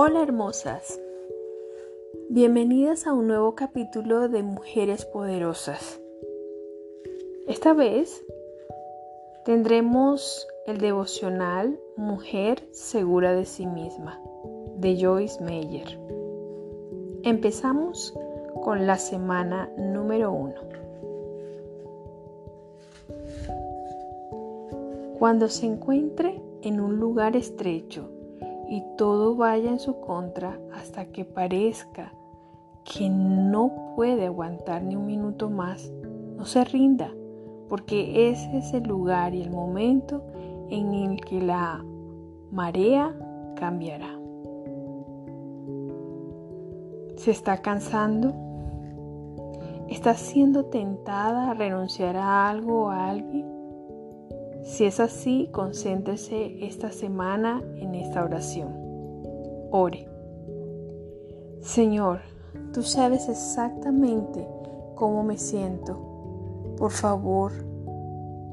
Hola hermosas, bienvenidas a un nuevo capítulo de Mujeres Poderosas. Esta vez tendremos el devocional Mujer Segura de sí misma de Joyce Meyer. Empezamos con la semana número uno. Cuando se encuentre en un lugar estrecho y todo vaya en su contra hasta que parezca que no puede aguantar ni un minuto más, no se rinda, porque ese es el lugar y el momento en el que la marea cambiará. ¿Se está cansando? ¿Está siendo tentada a renunciar a algo o a alguien? Si es así, concéntrese esta semana en esta oración. Ore. Señor, tú sabes exactamente cómo me siento. Por favor,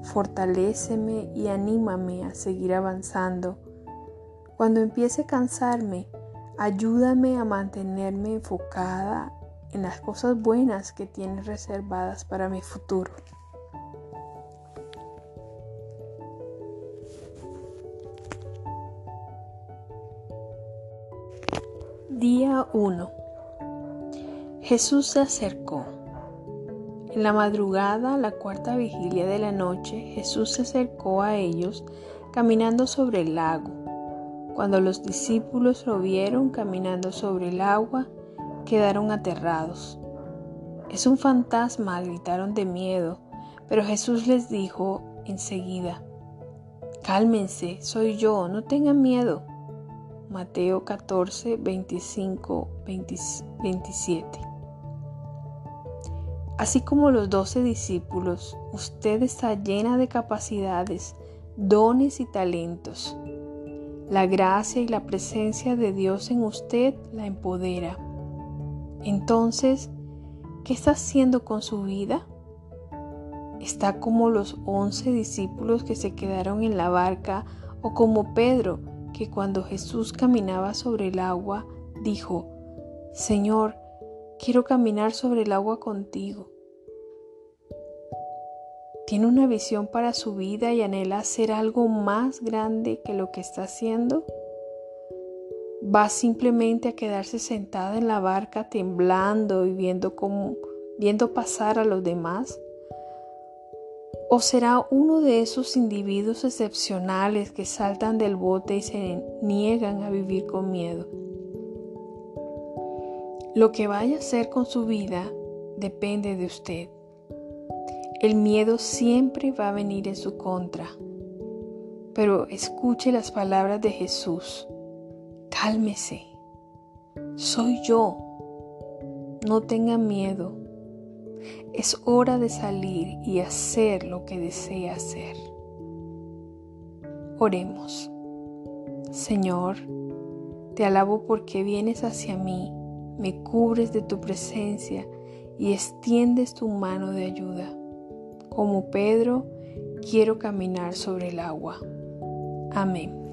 fortaléceme y anímame a seguir avanzando. Cuando empiece a cansarme, ayúdame a mantenerme enfocada en las cosas buenas que tienes reservadas para mi futuro. Día 1. Jesús se acercó. En la madrugada, la cuarta vigilia de la noche, Jesús se acercó a ellos caminando sobre el lago. Cuando los discípulos lo vieron caminando sobre el agua, quedaron aterrados. Es un fantasma, gritaron de miedo, pero Jesús les dijo enseguida, Cálmense, soy yo, no tengan miedo. Mateo 14, 25, 27. Así como los doce discípulos, usted está llena de capacidades, dones y talentos. La gracia y la presencia de Dios en usted la empodera. Entonces, ¿qué está haciendo con su vida? ¿Está como los once discípulos que se quedaron en la barca o como Pedro que cuando Jesús caminaba sobre el agua, dijo, Señor, quiero caminar sobre el agua contigo. ¿Tiene una visión para su vida y anhela hacer algo más grande que lo que está haciendo? ¿Va simplemente a quedarse sentada en la barca temblando y viendo, viendo pasar a los demás? ¿O será uno de esos individuos excepcionales que saltan del bote y se niegan a vivir con miedo? Lo que vaya a hacer con su vida depende de usted. El miedo siempre va a venir en su contra. Pero escuche las palabras de Jesús. Cálmese. Soy yo. No tenga miedo. Es hora de salir y hacer lo que desea hacer. Oremos. Señor, te alabo porque vienes hacia mí, me cubres de tu presencia y extiendes tu mano de ayuda. Como Pedro, quiero caminar sobre el agua. Amén.